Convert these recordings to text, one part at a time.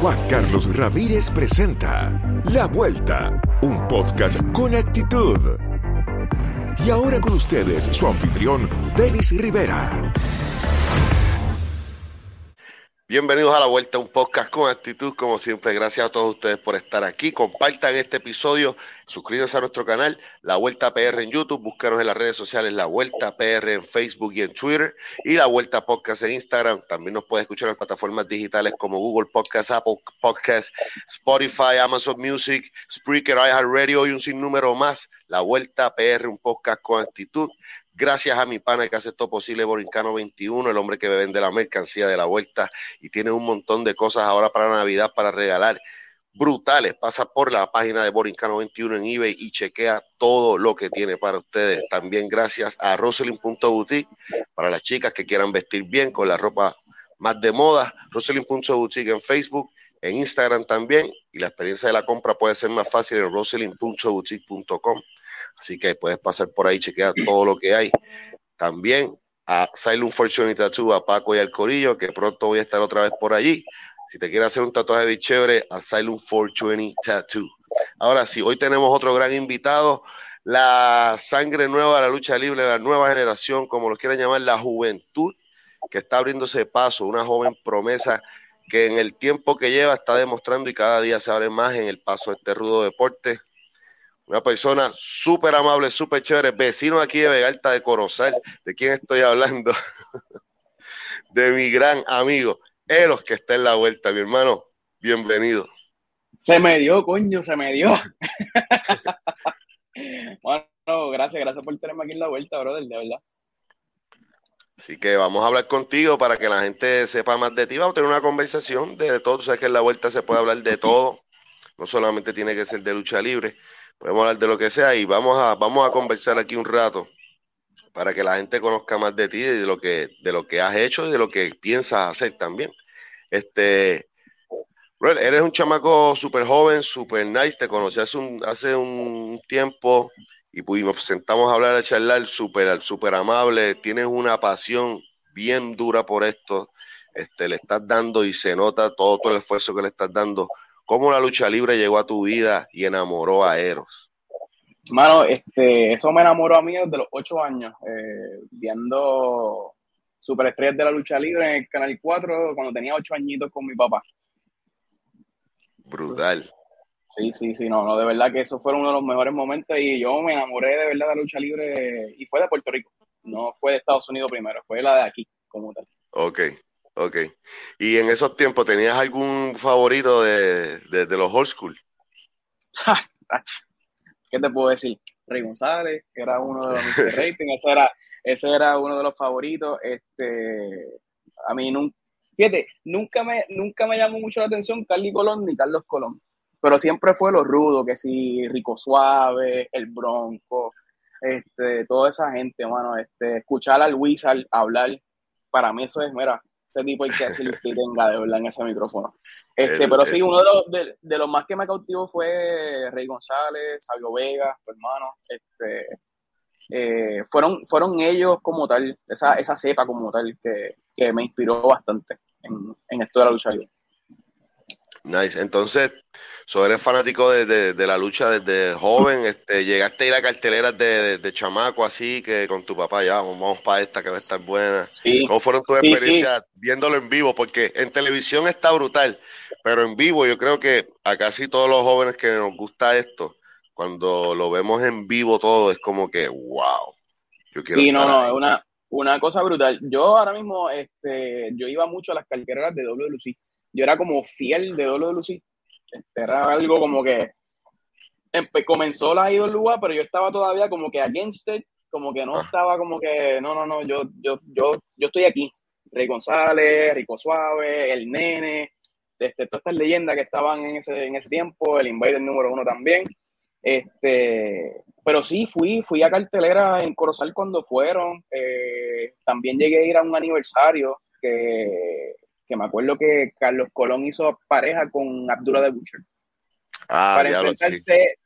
Juan Carlos Ramírez presenta La Vuelta, un podcast con actitud. Y ahora con ustedes su anfitrión, Denis Rivera. Bienvenidos a la vuelta, un podcast con actitud, como siempre. Gracias a todos ustedes por estar aquí. Compartan este episodio, suscríbanse a nuestro canal, La Vuelta PR en YouTube, búscanos en las redes sociales, La Vuelta PR en Facebook y en Twitter, y La Vuelta Podcast en Instagram. También nos puede escuchar en plataformas digitales como Google Podcast, Apple Podcast, Spotify, Amazon Music, Spreaker, iHeartRadio y un sinnúmero más. La Vuelta PR, un podcast con actitud. Gracias a mi pana que hace todo posible, Borincano 21, el hombre que vende la mercancía de la vuelta y tiene un montón de cosas ahora para Navidad para regalar brutales. Pasa por la página de Borincano 21 en eBay y chequea todo lo que tiene para ustedes. También gracias a Roselyn.boutique para las chicas que quieran vestir bien con la ropa más de moda. Roselyn.boutique en Facebook, en Instagram también. Y la experiencia de la compra puede ser más fácil en roselyn.boutique.com. Así que puedes pasar por ahí, chequear todo lo que hay. También a Silent Fortune Tattoo, a Paco y al Corillo, que pronto voy a estar otra vez por allí. Si te quieres hacer un tatuaje de chévere, Asylum 420 Tattoo. Ahora sí, hoy tenemos otro gran invitado, la sangre nueva la lucha libre, la nueva generación, como lo quieran llamar, la juventud, que está abriéndose paso, una joven promesa que en el tiempo que lleva está demostrando y cada día se abre más en el paso de este rudo deporte. Una persona súper amable, súper chévere, vecino aquí de Vegalta de Corozal. ¿De quién estoy hablando? de mi gran amigo, Eros, que está en la vuelta, mi hermano. Bienvenido. Se me dio, coño, se me dio. bueno, gracias, gracias por tenerme aquí en la vuelta, brother, de verdad. Así que vamos a hablar contigo para que la gente sepa más de ti. Vamos a tener una conversación de todo. Tú sabes que en la vuelta se puede hablar de todo. No solamente tiene que ser de lucha libre podemos hablar de lo que sea y vamos a, vamos a conversar aquí un rato para que la gente conozca más de ti de lo que, de lo que has hecho y de lo que piensas hacer también. Este, eres un chamaco súper joven, súper nice, te conocí hace un, hace un tiempo y pues, nos sentamos a hablar, a charlar, súper super amable, tienes una pasión bien dura por esto, este, le estás dando y se nota todo, todo el esfuerzo que le estás dando ¿Cómo la lucha libre llegó a tu vida y enamoró a Eros? Mano, este, eso me enamoró a mí desde los ocho años, eh, viendo Superestrellas de la Lucha Libre en el Canal 4 cuando tenía ocho añitos con mi papá. Brutal. Sí, sí, sí, no, no, de verdad que eso fue uno de los mejores momentos y yo me enamoré de verdad de la lucha libre y fue de Puerto Rico, no fue de Estados Unidos primero, fue la de aquí como tal. Ok, Ok. ¿Y en esos tiempos tenías algún favorito de, los old school? ¿Qué te puedo decir? Rey González, que era uno de los rating, ese era, ese era uno de los favoritos. Este, a mí nunca, fíjate, nunca me, nunca me llamó mucho la atención Carly Colón ni Carlos Colón, pero siempre fue lo rudo, que si Rico Suave, El Bronco, este, toda esa gente, mano, este, escuchar al Wizard hablar, para mí eso es, mira, ese tipo hay que hacer que tenga de verdad en ese micrófono. Este, pero sí, uno de los, de, los más que me cautivó fue Rey González, Sabio Vega, su hermano. Este, eh, fueron, fueron ellos como tal, esa, esa cepa como tal, que, que me inspiró bastante en, en esto de la lucha libre. Nice. Entonces, So, eres fanático de, la lucha desde joven, este, llegaste a ir a carteleras de, chamaco así, que con tu papá ya, vamos para esta que va a estar buena. ¿Cómo fueron tus experiencias viéndolo en vivo? Porque en televisión está brutal, pero en vivo yo creo que a casi todos los jóvenes que nos gusta esto, cuando lo vemos en vivo todo, es como que, wow. Yo quiero sí, no, no, es una, una cosa brutal. Yo ahora mismo, este, yo iba mucho a las carreras de WLC. Yo era como fiel de WLC. Era algo como que comenzó la IWA, pero yo estaba todavía como que against it, como que no ah. estaba como que, no, no, no, yo, yo, yo, yo estoy aquí. Rey González, Rico Suave, El Nene, este, todas estas leyendas que estaban en ese, en ese tiempo, el Invader número uno también. Este, pero sí, fui, fui a cartelera en Corozal cuando fueron. Eh, también llegué a ir a un aniversario que, que, me acuerdo que Carlos Colón hizo pareja con Abdullah de Butcher. Ah, para enfrentarse.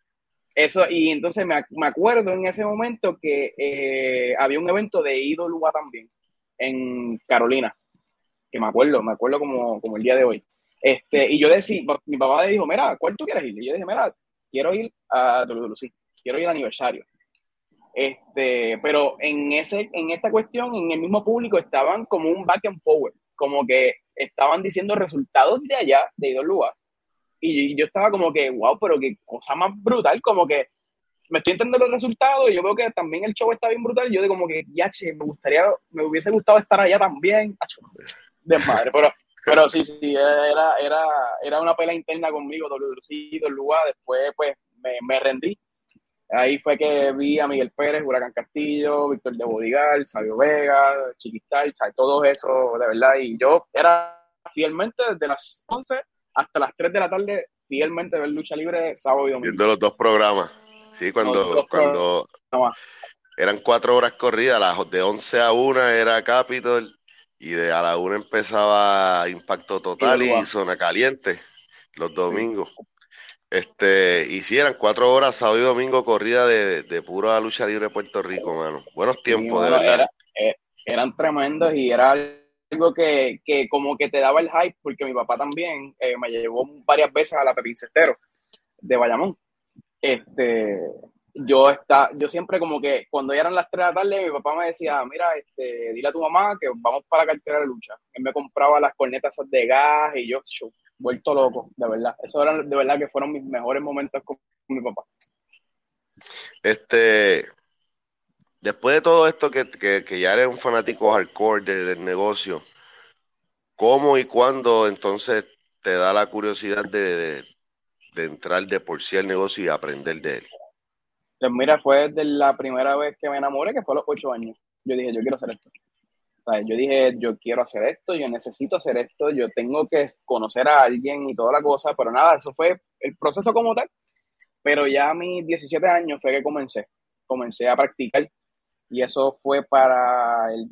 Eso, y entonces me, me, acuerdo en ese momento que eh, había un evento de Idolua también en Carolina, que me acuerdo, me acuerdo como, como el día de hoy. Este, y yo decía, mi papá le dijo, mira, ¿cuál tú quieres ir? Y yo dije, mira, quiero ir a WWC, quiero ir al aniversario. Este, pero en, ese, en esta cuestión, en el mismo público, estaban como un back and forward, como que estaban diciendo resultados de allá, de Idolúa, y yo estaba como que, wow, pero qué cosa más brutal, como que me estoy entendiendo los resultados y yo veo que también el show está bien brutal. Y yo de como que, ya, che, me gustaría, me hubiese gustado estar allá también. De madre, pero pero sí, sí, era, era, era una pelea interna conmigo, WC, el lugar. Después, pues, me, me, rendí. Ahí fue que vi a Miguel Pérez, Huracán Castillo, Víctor de Bodigal, Sabio Vega, Chiquistal, todo eso, de verdad. Y yo era fielmente desde las 11 hasta las 3 de la tarde, fielmente ver lucha libre sábado y domingo. Viendo los dos programas. Sí, cuando, cuando eran cuatro horas corridas, las de 11 a 1 era Capitol y de a la una empezaba Impacto Total y, Zona Caliente los domingos. Este, hicieran cuatro horas sábado y domingo corrida de, de pura lucha libre de Puerto Rico, mano. Buenos tiempos, de verdad. Eh, eran tremendos y era algo que, que, como que te daba el hype, porque mi papá también eh, me llevó varias veces a la Pepín Cestero de Bayamón. Este, yo está, yo siempre como que cuando ya eran las 3 de la tarde, mi papá me decía, mira, este, dile a tu mamá que vamos para la cartera de lucha. Él me compraba las cornetas de gas y yo, vuelto loco, de verdad. Eso eran de verdad que fueron mis mejores momentos con mi papá. Este, después de todo esto que, que, ya eres un fanático hardcore del negocio, ¿cómo y cuándo entonces te da la curiosidad de, de, de entrar de por sí al negocio y aprender de él? Pues mira, fue desde la primera vez que me enamoré, que fue a los ocho años. Yo dije, yo quiero hacer esto. Yo dije, yo quiero hacer esto, yo necesito hacer esto, yo tengo que conocer a alguien y toda la cosa, pero nada, eso fue el proceso como tal. Pero ya a mis 17 años fue que comencé, comencé a practicar y eso fue para el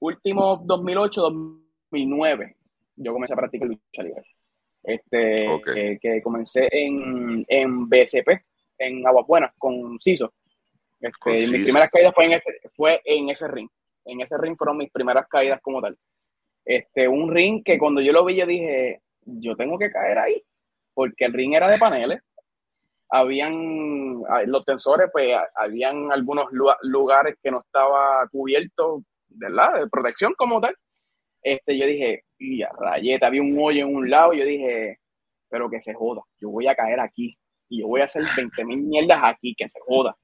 último 2008-2009. Yo comencé a practicar lucha libre. Este, que, comencé en, en BCP, en Aguas Buenas con Ciso. Este, mis primeras caídas fue en, ese, fue en ese ring. En ese ring fueron mis primeras caídas como tal. Este, un ring que cuando yo lo vi, yo dije, yo tengo que caer ahí, porque el ring era de paneles. Habían ah, los tensores, pues habían algunos lugares que no estaba cubierto, ¿verdad? De protección como tal. Este, yo dije, y a rayeta, había un hoyo en un lado, yo dije, pero que se joda, yo voy a caer aquí y yo voy a hacer 20 mil mierdas aquí, que se joda.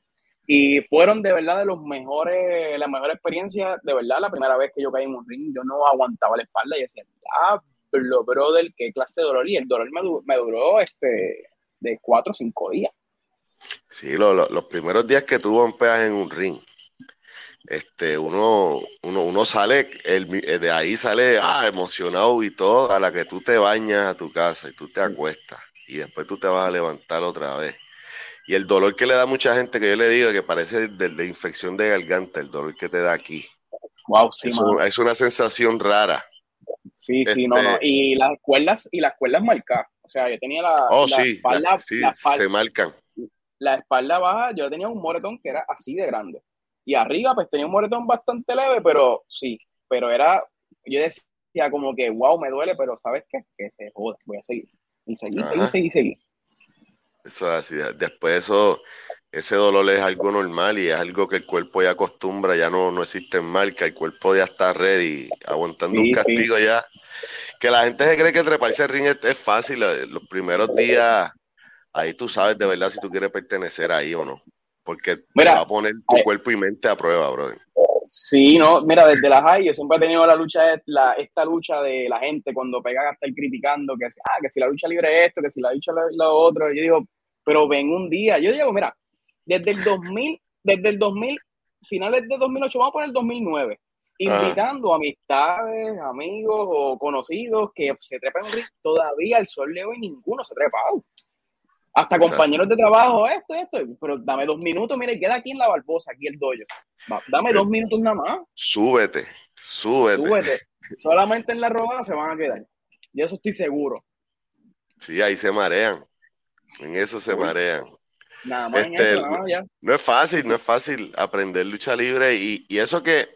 Y fueron de verdad de los mejores, la mejor experiencia, de verdad, la primera vez que yo caí en un ring, yo no aguantaba la espalda y decía, diablo, brother, qué clase de dolor. Y el dolor me, duró este, de cuatro o cinco días. Sí, los primeros días que tuvo un peaje en un ring, este, uno, uno, uno sale, el, de ahí sale ah, emocionado y todo, a la que tú te bañas a tu casa y tú te acuestas y después tú te vas a levantar otra vez. Y el dolor que le da a mucha gente, que yo le digo que parece de, infección de garganta, el dolor que te da aquí. Wow, sí, es, una sensación rara. Sí, sí, no, no. Este y las cuerdas, y las cuerdas marcadas. O sea, yo tenía la, oh, espalda, sí, se marcan. La espalda baja, yo tenía un moretón que era así de grande. Y arriba, pues tenía un moretón bastante leve, pero sí, pero era, yo decía como que, wow, me duele, pero ¿sabes qué? Que se joda, voy a seguir. Y seguí, seguí, seguí, seguí. Eso es así. Después eso, ese dolor es algo normal y es algo que el cuerpo ya acostumbra, ya no, no existe en marca, el cuerpo ya está ready, aguantando un castigo ya que la gente se cree que treparse al ring es, fácil. Los primeros días, ahí tú sabes de verdad si tú quieres pertenecer ahí o no. Porque te va a poner tu eh, cuerpo y mente a prueba, bro. Sí, no, mira, desde la high yo siempre he tenido la lucha, la, esta lucha de la gente cuando pega a estar criticando que, ah, que si la lucha libre es esto, que si la lucha es lo otro. Yo digo, pero ven un día. Yo digo, mira, desde el 2000, desde el 2000, finales de 2008, vamos a poner el 2009 invitando amistades, amigos o conocidos que se trepan un ring. Todavía el sol de hoy ninguno se trepa. Hasta compañeros de trabajo, esto, esto. Pero dame dos minutos, mire, queda aquí en la Barbosa, aquí el doyo. Dame dos minutos nada más. Súbete, súbete. Súbete. Solamente en la robada se van a quedar. Y eso estoy seguro. Sí, ahí se marean. En eso se marean. Nada más en este, eso, nada más ya. No es fácil, no es fácil aprender lucha libre y, y eso que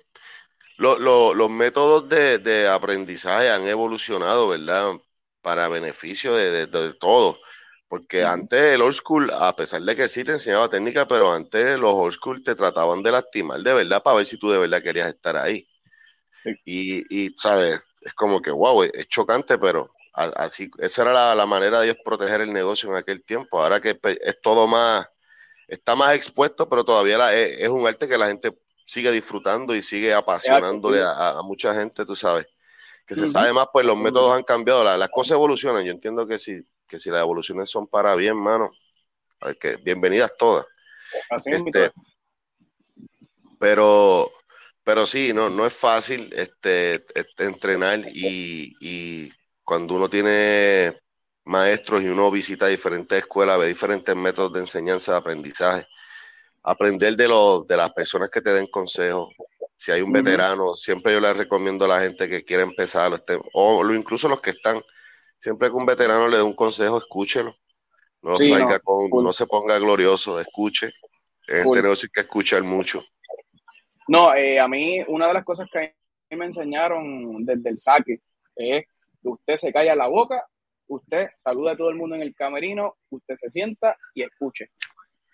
los métodos de, aprendizaje han evolucionado, ¿verdad? Para beneficio de, de, todos. Porque antes el old school, a pesar de que sí te enseñaba técnica, pero antes los old school te trataban de lastimar de verdad para ver si tú de verdad querías estar ahí. Y, y, ¿sabes? Es como que, wow, es chocante, pero así, esa era la, manera de ellos proteger el negocio en aquel tiempo. Ahora que es todo más, está más expuesto, pero todavía es, es, un arte que la gente sigue disfrutando y sigue apasionándole a, mucha gente, tú sabes. Que se sabe más, pues los métodos han cambiado, las cosas evolucionan. Yo entiendo que si, que si las evoluciones son para bien, mano, que bienvenidas todas. Este, pero, pero sí, no, no es fácil este, este entrenar y, y cuando uno tiene maestros y uno visita diferentes escuelas, ve diferentes métodos de enseñanza, de aprendizaje, aprender de, los, de las personas que te den consejos. Si hay un veterano, siempre yo le recomiendo a la gente que quiere empezar, o, o incluso los que están, siempre que un veterano le dé un consejo, escúchelo. No, con, no se ponga glorioso, escuche. Cool. negocio que escuchar mucho. No, eh, a mí una de las cosas que me enseñaron desde el saque es que usted se calla la boca, usted saluda a todo el mundo en el camerino, usted se sienta y escuche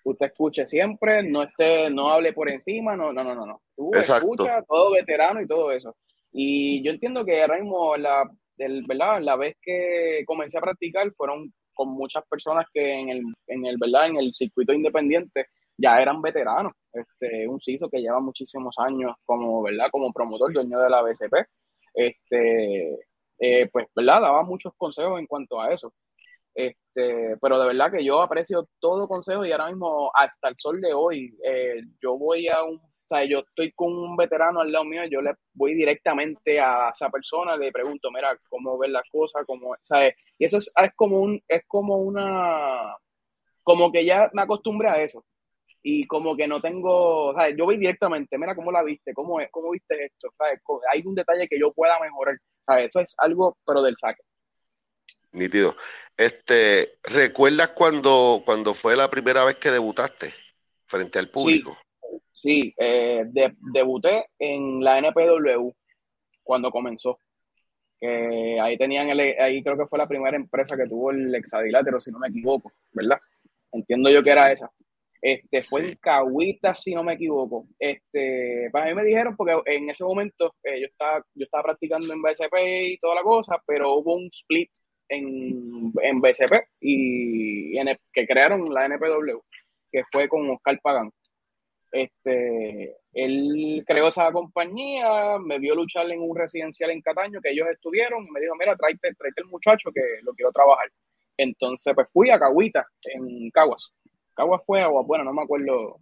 usted escuche siempre, no esté, no hable por encima, no, no, no, no, no. Tú escucha todo veterano y todo eso. Y yo entiendo que ahora mismo la, el, ¿verdad? la vez que comencé a practicar fueron con muchas personas que en el, en el, ¿verdad? En el circuito independiente ya eran veteranos. Este, un CISO que lleva muchísimos años como, ¿verdad? Como promotor, dueño de la BCP. Este, eh, pues, ¿verdad? Daba muchos consejos en cuanto a eso. Este, pero de verdad que yo aprecio todo consejo y ahora mismo, hasta el sol de hoy, eh, yo voy a un, sea, yo estoy con un veterano al lado mío, yo le voy directamente a esa persona, le pregunto, mira, cómo ven las cosas, cómo, ¿sabes? Y eso es, es como un, es como una, como que ya me acostumbré a eso. Y como que no tengo, ¿sabes? Yo voy directamente, mira cómo la viste, cómo, es, cómo viste esto, ¿sabes? Hay un detalle que yo pueda mejorar, ¿sabes? Eso es algo, pero del saque. Nítido. Este, ¿recuerdas cuando, cuando fue la primera vez que debutaste frente al público? Sí, eh, debuté en la NPW cuando comenzó. ahí tenían el, ahí creo que fue la primera empresa que tuvo el hexadilátero, si no me equivoco, ¿verdad? Entiendo yo que era esa. Este, fue en Cahuita, si no me equivoco. Este, para mí me dijeron, porque en ese momento eh, yo, estaba, yo estaba practicando en BSP y toda la cosa, pero hubo un split en, en BCP y en que crearon la NPW, que fue con Oscar Pagán. Este, él creó esa compañía, me vio luchar en un residencial en Cataño que ellos estuvieron y me dijo, mira, tráete, tráete el muchacho que lo quiero trabajar. Entonces, pues fui a Caguita, en Caguas. Caguas fue agua, bueno, no me acuerdo,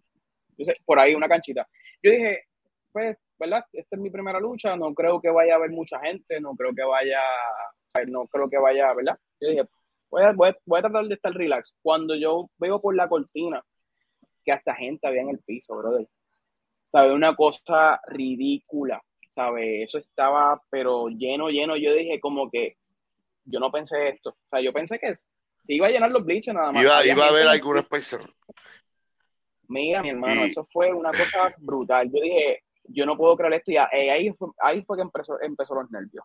por ahí una canchita. Yo dije, pues, ¿verdad? Esta es mi primera lucha, no creo que vaya a haber mucha gente, no creo que vaya no creo que vaya, ¿verdad? Yo dije, voy a, voy, a, tratar de estar relax. Cuando yo veo por la cortina que hasta gente había en el piso, brother. ¿Sabes? Una cosa ridícula, ¿sabes? Eso estaba, pero lleno, lleno. Yo dije como que yo no pensé esto. O sea, yo pensé que se iba a llenar los bleachers nada más. Iba, iba a haber alguna especie. Mira, mi hermano, eso fue una cosa brutal. Yo dije, yo no puedo creer esto. Y ahí, fue, ahí fue que empezó, empezó los nervios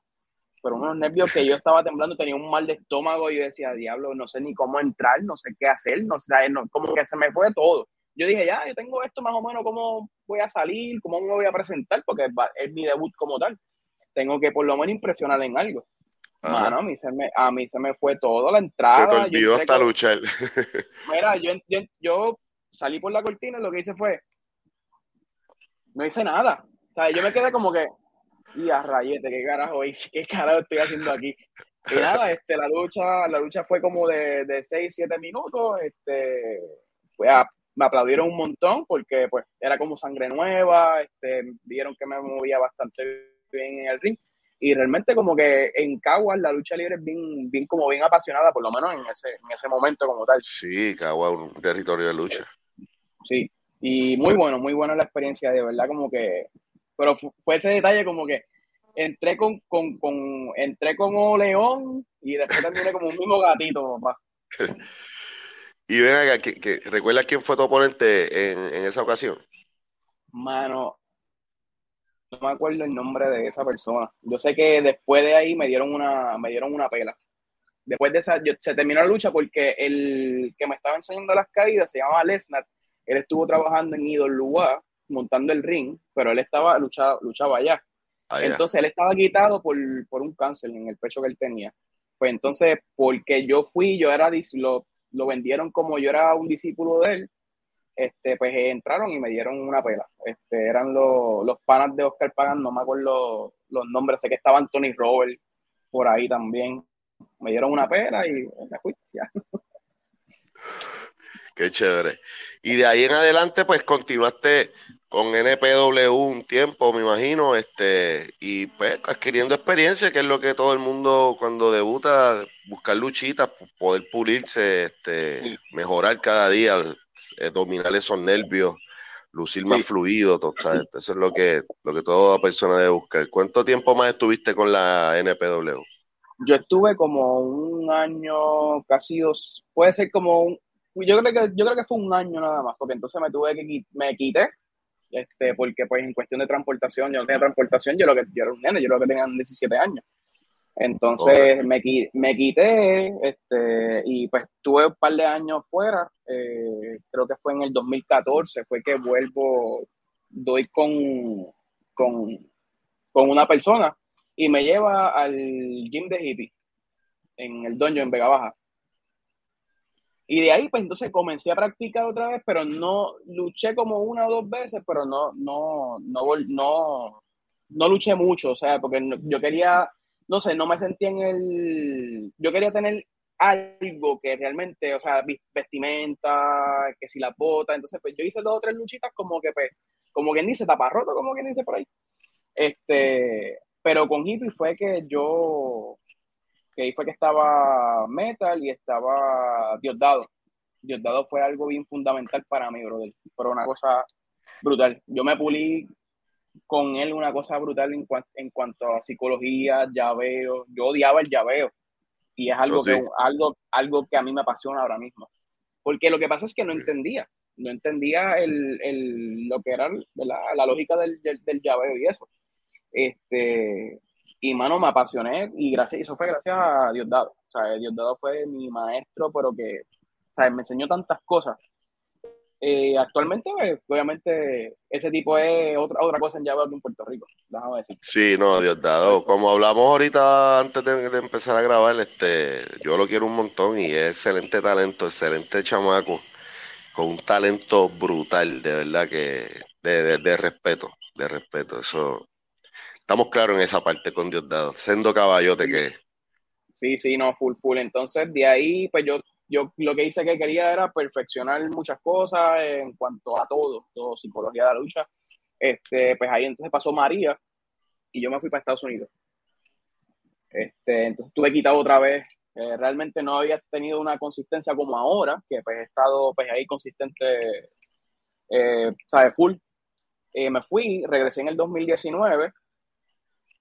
pero unos nervios que yo estaba temblando, tenía un mal de estómago y yo decía, diablo, no sé ni cómo entrar, no sé qué hacer, no sé, como que se me fue todo. Yo dije, ya, yo tengo esto más o menos, cómo voy a salir, cómo me voy a presentar, porque es mi debut como tal. Tengo que por lo menos impresionar en algo. Mano, a mí, se me, a mí se me fue todo la entrada. Se te olvidó esta lucha. Mira, yo, yo, yo, salí por la cortina y lo que hice fue, no hice nada. O sea, yo me quedé como que, y a rayete, ¿qué carajo? ¿Qué carajo estoy haciendo aquí? Y nada, este, la lucha, la lucha fue como de, de 6, 7 minutos. Este, fue a, me aplaudieron un montón porque pues era como sangre nueva, este, vieron que me movía bastante bien en el ring y realmente como que en Caguas la lucha libre es bien, bien como bien apasionada, por lo menos en ese, en ese momento como tal. Sí, Caguas un territorio de lucha. Sí, y muy bueno, muy buena la experiencia, de verdad como que, pero fue ese detalle como que entré con, con, con entré como león y después terminé como un mismo gatito, papá. y ven acá, que, que, ¿recuerda quién fue tu oponente en, en esa ocasión? Mano, no me acuerdo el nombre de esa persona. Yo sé que después de ahí me dieron una, me dieron una pela. Después de esa, se terminó la lucha porque el que me estaba enseñando las caídas se llamaba Lesnar. Él estuvo trabajando en Idolua, montando el ring, pero él estaba luchaba, luchaba allá. Entonces él estaba quitado por, por, un cáncer en el pecho que él tenía. Pues entonces, porque yo fui, yo era, lo, lo vendieron como yo era un discípulo de él, este, pues entraron y me dieron una pela. Este, eran los, los panas de Oscar Pagan, no me acuerdo los nombres, sé que estaban Tony Robert por ahí también. Me dieron una pela y me fui. Ya. Qué chévere. Y de ahí en adelante, pues continuaste con NPW un tiempo, me imagino, este, y pues adquiriendo experiencia, que es lo que todo el mundo cuando debuta, buscar luchitas, poder pulirse, este, mejorar cada día, eh, dominar esos nervios, lucir más fluido, total. Eso es lo que, lo que toda persona debe buscar. ¿Cuánto tiempo más estuviste con la NPW? Yo estuve como un año, casi dos, puede ser como un, yo creo que, yo creo que fue un año nada más, porque entonces me tuve que, me quité, este, porque pues en cuestión de transportación, yo no tenía transportación, yo lo que, yo era un nene, yo lo que tenía 17 años. Entonces me, me, quité este, y pues tuve un par de años fuera, eh, creo que fue en el 2014, fue que vuelvo, doy con, con, con una persona y me lleva al gym de hippie en el doño en Vega Baja. Y de ahí, pues entonces comencé a practicar otra vez, pero no luché como una o dos veces, pero no, no, no, no, no luché mucho, o sea, porque yo quería no sé, no me sentía en el... Yo quería tener algo que realmente, o sea, vestimenta, que si la bota, entonces pues yo hice dos o tres luchitas como que pues, como quien dice, taparroto, como quien dice por ahí. Este, pero con hippie fue que yo, que ahí fue que estaba Metal y estaba Diosdado. Diosdado fue algo bien fundamental para mí, brother. Pero una cosa brutal. Yo me pulí con él una cosa brutal en, en cuanto a psicología, llaveo. Yo odiaba el llaveo y es algo, que, algo, algo que a mí me apasiona ahora mismo. Porque lo que pasa es que no entendía, no entendía el, el, lo que era la, la lógica del, del, llaveo y eso. Este, y mano, me apasioné y gracias, eso fue gracias a Diosdado. O sea, Diosdado fue mi maestro, pero que o me enseñó tantas cosas eh, actualmente, pues, obviamente, ese tipo es otra, otra cosa en Java aquí en Puerto Rico, déjame decir. Sí, no, Dios dado. Como hablamos ahorita antes de, empezar a grabar, este, yo lo quiero un montón y es excelente talento, excelente chamaco, con un talento brutal, de verdad que, de, de, respeto, de respeto. Eso, estamos claros en esa parte con Dios dado, siendo caballote que Sí, sí, no, full, full. Entonces, de ahí, pues yo yo lo que hice que quería era perfeccionar muchas cosas en cuanto a todo, todo psicología de la lucha. Este, pues ahí entonces pasó María y yo me fui para Estados Unidos. Este, entonces tuve quitado otra vez. Eh, realmente no había tenido una consistencia como ahora, que pues he estado pues ahí consistente, eh, ¿sabes? Full. Eh, me fui, regresé en el 2019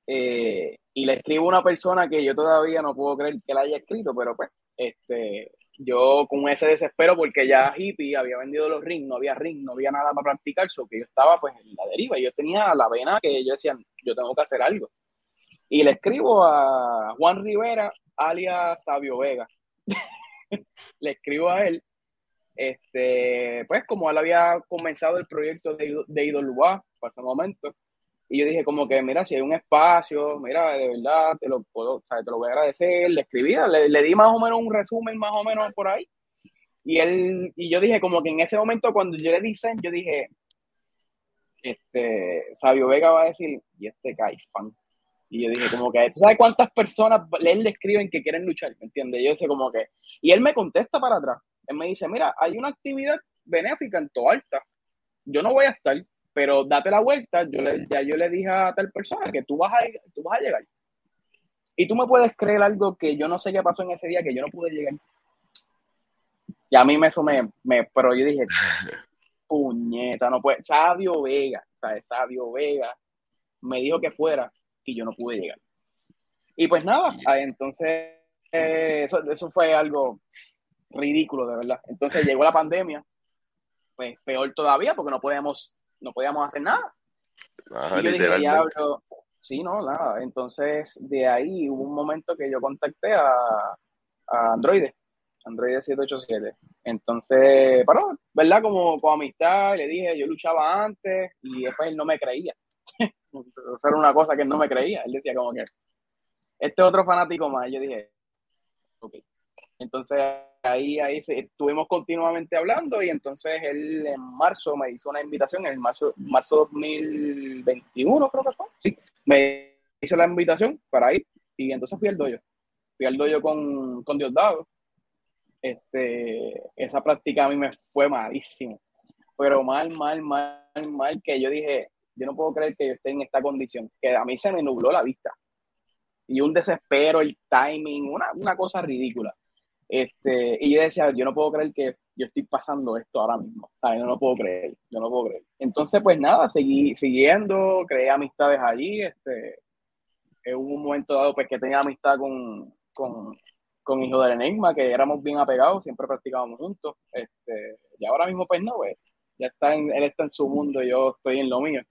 eh, y le escribo a una persona que yo todavía no puedo creer que la haya escrito, pero pues este, yo con ese desespero porque ya hippie había vendido los rings, no había ring, no había nada para practicar, so que yo estaba pues en la deriva, yo tenía la vena que yo decía, yo tengo que hacer algo. Y le escribo a Juan Rivera, alias Sabio Vega. le escribo a él, este, pues como él había comenzado el proyecto de, de Idolubá, para ese momento, Y yo dije como que, mira, si hay un espacio, mira, de verdad, te lo puedo, o sea, te lo voy a agradecer. Le escribí, le, le, di más o menos un resumen, más o menos por ahí. Y él, y yo dije como que en ese momento cuando yo le dije, yo dije, este, Sabio Vega va a decir, y este caifán. Y yo dije como que, ¿tú sabes cuántas personas él le escriben que quieren luchar? ¿Me entiendes? Yo dije como que, y él me contesta para atrás. Él me dice, mira, hay una actividad benéfica en Toalta. Yo no voy a estar, pero date la vuelta. Yo le, ya yo le dije a tal persona que tú vas a, tú vas a llegar. Y tú me puedes creer algo que yo no sé qué pasó en ese día, que yo no pude llegar. Y a mí me, eso me, me pero yo dije, puñeta, no puede. Sabio Vega, ¿sabes? Sabio Vega me dijo que fuera y yo no pude llegar. Y pues nada, entonces eh, eso, eso fue algo ridículo, de verdad. Entonces llegó la pandemia, pues peor todavía porque no podíamos, no podíamos hacer nada. Ajá, y yo dije, sí, no, nada. Entonces de ahí hubo un momento que yo contacté a, a Android, Android 787. Entonces, pero, ¿verdad? Como con amistad, le dije, yo luchaba antes y después él no me creía. Eso era una cosa que él no me creía. Él decía como que, este otro fanático más. Yo dije, ok. Entonces ahí, ahí estuvimos continuamente hablando y entonces él en marzo me hizo una invitación, en marzo, marzo 2021 creo que fue, sí, me hizo la invitación para ir y entonces fui al doyo. Fui al doyo con, con Diosdado. Este, esa práctica a mí me fue malísimo, pero mal, mal, mal, mal, que yo dije, yo no puedo creer que yo esté en esta condición, que a mí se me nubló la vista. Y un desespero, el timing, una, una cosa ridícula. Este, y yo decía, yo no puedo creer que yo estoy pasando esto ahora mismo. Yo no lo puedo creer, yo no puedo creer. Entonces, pues nada, seguí siguiendo, creé amistades allí. Este, hubo un momento dado pues que tenía amistad con, con, con Hijo del Enigma, que éramos bien apegados, siempre practicábamos juntos. Este, y ahora mismo, pues no, pues, ya está en, él está en su mundo yo estoy en lo mío.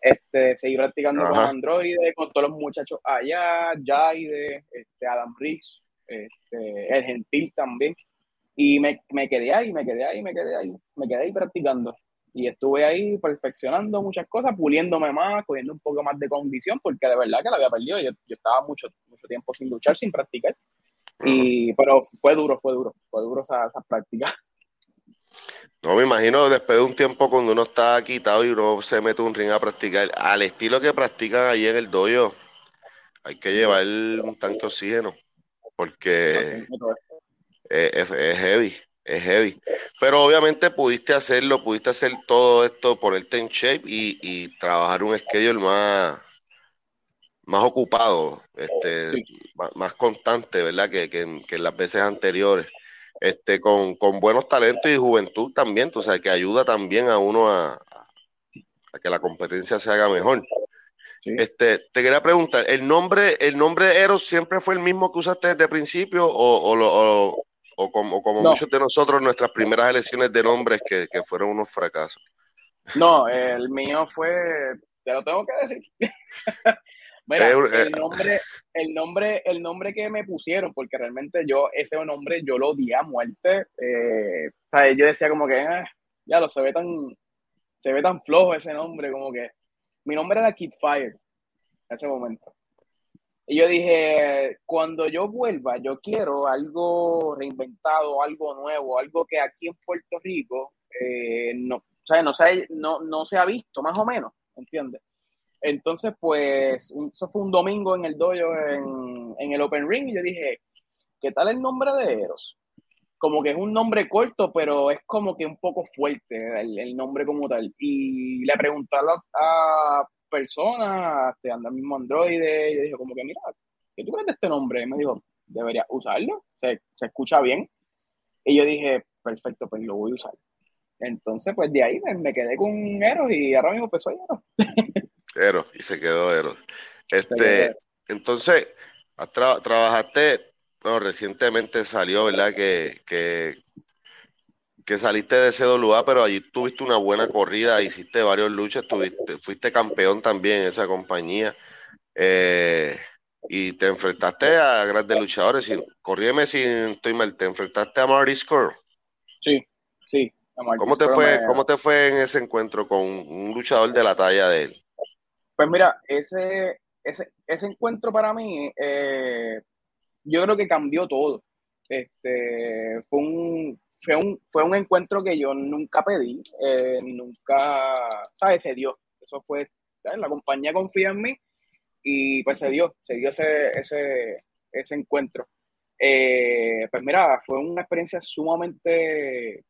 Este, seguí practicando con Android, con todos los muchachos allá, Jaide, este, Adam Riggs, este, el Gentil también. Y me, me, quedé ahí, me quedé ahí, me quedé ahí, me quedé ahí practicando. Y estuve ahí perfeccionando muchas cosas, puliéndome más, cogiendo un poco más de condición, porque de verdad que la había perdido. Yo, yo estaba mucho, mucho tiempo sin luchar, sin practicar. Y, pero fue duro, fue duro, fue duro esa, esa práctica. No, me imagino después de un tiempo cuando uno está quitado y uno se mete un ring a practicar, al estilo que practican ahí en el dojo, hay que llevar un tanque de oxígeno, porque es, heavy, es heavy. Pero obviamente pudiste hacerlo, pudiste hacer todo esto, ponerte en shape y, y trabajar un schedule más, más ocupado, este, más, constante, ¿verdad? Que, que, en las veces anteriores. Este, con, con, buenos talentos y juventud también, o sea, que ayuda también a uno a, a que la competencia se haga mejor. Este, te quería preguntar, ¿el nombre, el nombre de Eros siempre fue el mismo que usaste desde el principio o, o, o, como, como muchos de nosotros nuestras primeras elecciones de nombres que, que, fueron unos fracasos? No, el mío fue, te lo tengo que decir. Mira, eh, el nombre, el nombre, el nombre que me pusieron, porque realmente yo, ese nombre yo lo odié a muerte. Eh, o sea, yo decía como que ah, ya lo se ve tan, se ve tan flojo ese nombre, como que mi nombre era Kid Fire en ese momento. Y yo dije, cuando yo vuelva, yo quiero algo reinventado, algo nuevo, algo que aquí en Puerto Rico eh, no, o sea, no, se, no, no se ha visto, más o menos, ¿entiendes? Entonces, pues, eso fue un domingo en el dojo en, en, el Open Ring y yo dije, ¿qué tal el nombre de Eros? Como que es un nombre corto, pero es como que un poco fuerte el, nombre como tal. Y le pregunté a, personas, te anda mismo androide, y yo dije como que, mira, ¿qué tú crees de este nombre? Y me dijo, debería usarlo, se, se escucha bien. Y yo dije, perfecto, pues lo voy a usar. Entonces, pues de ahí me, quedé con Eros y ahora mismo pues soy Eros. Eros, y se quedó Eros. Este, entonces, trabajaste, no, recientemente salió, ¿verdad? Que, que, que saliste de CWA, pero allí tuviste una buena corrida, hiciste varios luchas, tuviste, fuiste campeón también en esa compañía. Eh, y te enfrentaste a grandes luchadores. Y, corrígeme si estoy mal, te enfrentaste a Marty Score. Sí, sí. ¿Cómo te, fue, ¿Cómo te fue en ese encuentro con un luchador de la talla de él? Pues mira, ese, ese, ese encuentro para mí, eh, yo creo que cambió todo. Este, fue un, fue un, fue un encuentro que yo nunca pedí, eh, nunca, ¿sabes? Se dio. Eso fue, la compañía confía en mí y pues se dio, se dio ese, ese, ese encuentro. Eh, pues mira, fue una experiencia sumamente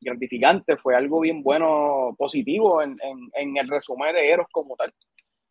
gratificante, fue algo bien bueno, positivo en, en, en el resumen de Eros como tal.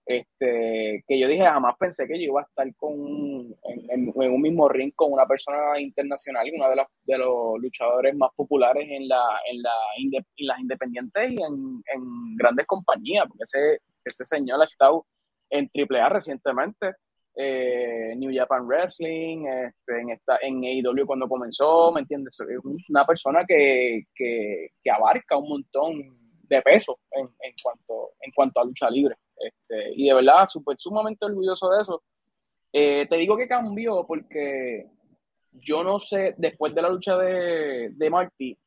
Este, que yo dije, jamás pensé que yo iba a estar con, en, un mismo ring con una persona internacional, una de, las, de los luchadores más populares en, la, en, la, en las independientes y en, en, grandes compañías, porque ese, ese señor ha estado en AAA recientemente, eh, New Japan Wrestling, este, en, esta, en AEW cuando comenzó, ¿me entiendes? Es una persona que, que, que abarca un montón de peso en, en, cuanto, en cuanto a lucha libre. Este, y de verdad, súper sumamente orgulloso de eso. Eh, te digo que cambió porque yo no sé, después de la lucha de, de Marty,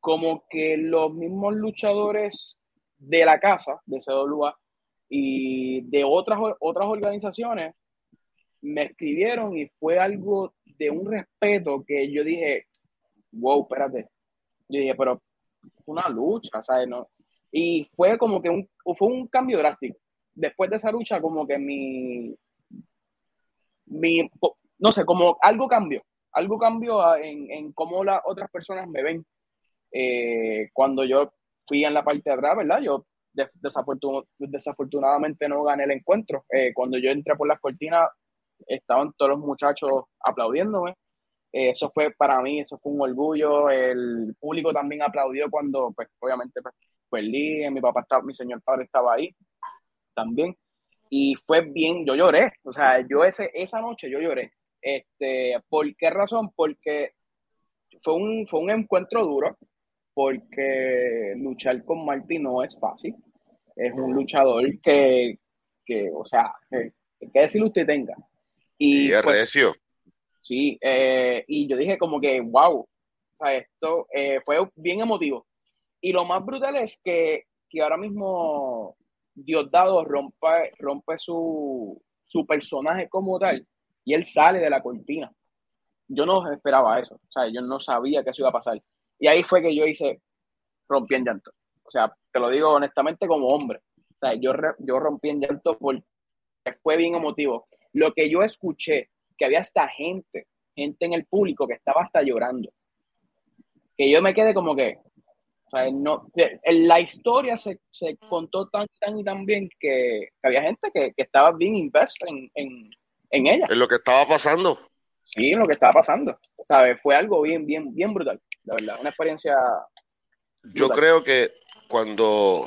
como que los mismos luchadores de la casa, de CWA, y de otras, otras organizaciones, me escribieron y fue algo de un respeto que yo dije, wow, espérate. Yo dije, pero una lucha, ¿sabes? No, y fue como que un, fue un cambio drástico. Después de esa lucha, como que mi, mi no sé, como algo cambió. Algo cambió en, en cómo las otras personas me ven. Eh, cuando yo fui en la parte de atrás, ¿verdad? Yo desafortunadamente no gané el encuentro. Eh, cuando yo entré por las cortinas, estaban todos los muchachos aplaudiéndome. Eh, eso fue para mí, eso fue un orgullo. El público también aplaudió cuando, pues, obviamente, pues, perdí, mi papá estaba, mi señor padre estaba ahí también. Y fue bien, yo lloré, o sea, yo ese, esa noche yo lloré. Este, ¿Por qué razón? Porque fue un, fue un encuentro duro, porque luchar con Marty no es fácil. Es un luchador que, que o sea, que, que decirle usted tenga. Y, y pues, Sí, eh, y yo dije como que, wow, o sea, esto eh, fue bien emotivo. Y lo más brutal es que, que ahora mismo Diosdado rompe, rompe su, su personaje como tal y él sale de la cortina. Yo no esperaba eso, o sea, yo no sabía que eso iba a pasar. Y ahí fue que yo hice, rompí en llanto. O sea, te lo digo honestamente como hombre. O sea, yo, yo rompí en llanto porque fue bien emotivo. Lo que yo escuché, que había hasta gente, gente en el público que estaba hasta llorando. Que yo me quedé como que, no, la historia se, se, contó tan, tan y tan bien que, había gente que, que, estaba bien investa en, en, en, ella. En lo que estaba pasando. Sí, en lo que estaba pasando. ¿Sabes? Fue algo bien, bien, bien brutal. La verdad, una experiencia. Yo creo que cuando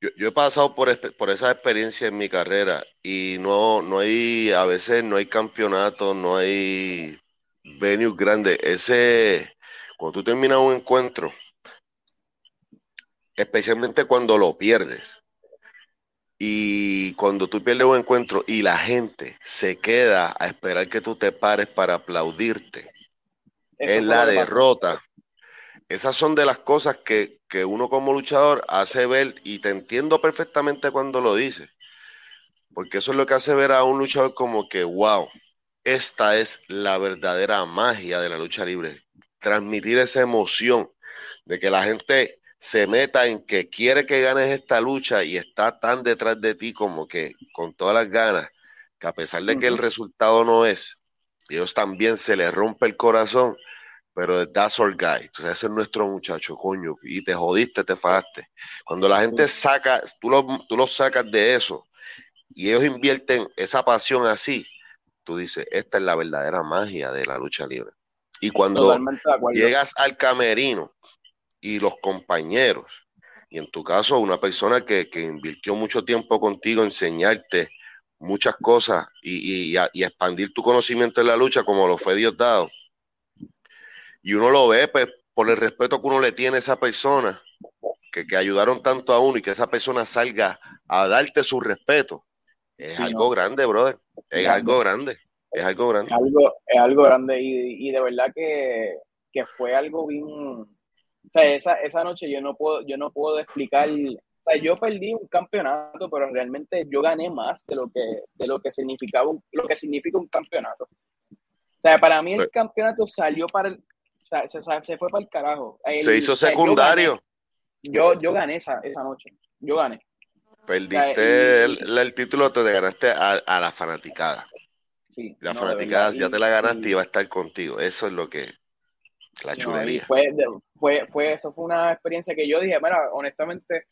yo, yo, he pasado por, por esa experiencia en mi carrera y no, no hay, a veces no hay campeonato, no hay venues grandes. Ese, cuando tú terminas un encuentro, especialmente cuando lo pierdes. Y cuando tú pierdes un encuentro y la gente se queda a esperar que tú te pares para aplaudirte en la derrota, esas son de las cosas que, que, uno como luchador hace ver, y te entiendo perfectamente cuando lo dices, porque eso es lo que hace ver a un luchador como que, wow, esta es la verdadera magia de la lucha libre, transmitir esa emoción de que la gente se meta en que quiere que ganes esta lucha y está tan detrás de ti como que con todas las ganas, que a pesar de que el resultado no es, ellos también se les rompe el corazón, pero that's our guy, entonces ese es nuestro muchacho, coño, y te jodiste, te fagaste. Cuando la gente saca, tú lo, tú lo sacas de eso y ellos invierten esa pasión así, tú dices, esta es la verdadera magia de la lucha libre. Y cuando llegas al camerino y los compañeros. Y en tu caso, una persona que, que invirtió mucho tiempo contigo, enseñarte muchas cosas y, y, y, expandir tu conocimiento en la lucha como lo fue Dios dado. Y uno lo ve pues, por el respeto que uno le tiene a esa persona, que, que ayudaron tanto a uno y que esa persona salga a darte su respeto. Es algo grande, brother. Es algo grande. Es algo grande. Es algo, es algo grande y, y de verdad que, que fue algo bien, sea, esa, esa noche yo no puedo, yo no puedo explicar, sea, yo perdí un campeonato, pero realmente yo gané más de lo que, de lo que significaba lo que significa un campeonato. O sea, para mí el Pues campeonato salió para el, se, se, se fue para el carajo. El- Se hizo o sea, yo secundario. gané. Yo, yo gané esa, esa noche. Yo gané. Perdiste O sea, el, el título, te ganaste a, a la fanaticada. Sí, La no, fanaticada ya te la ganaste y- y va a estar contigo. Eso es lo que. La No, chulería. fue, fue, fue, eso fue una experiencia que yo dije, mira, honestamente,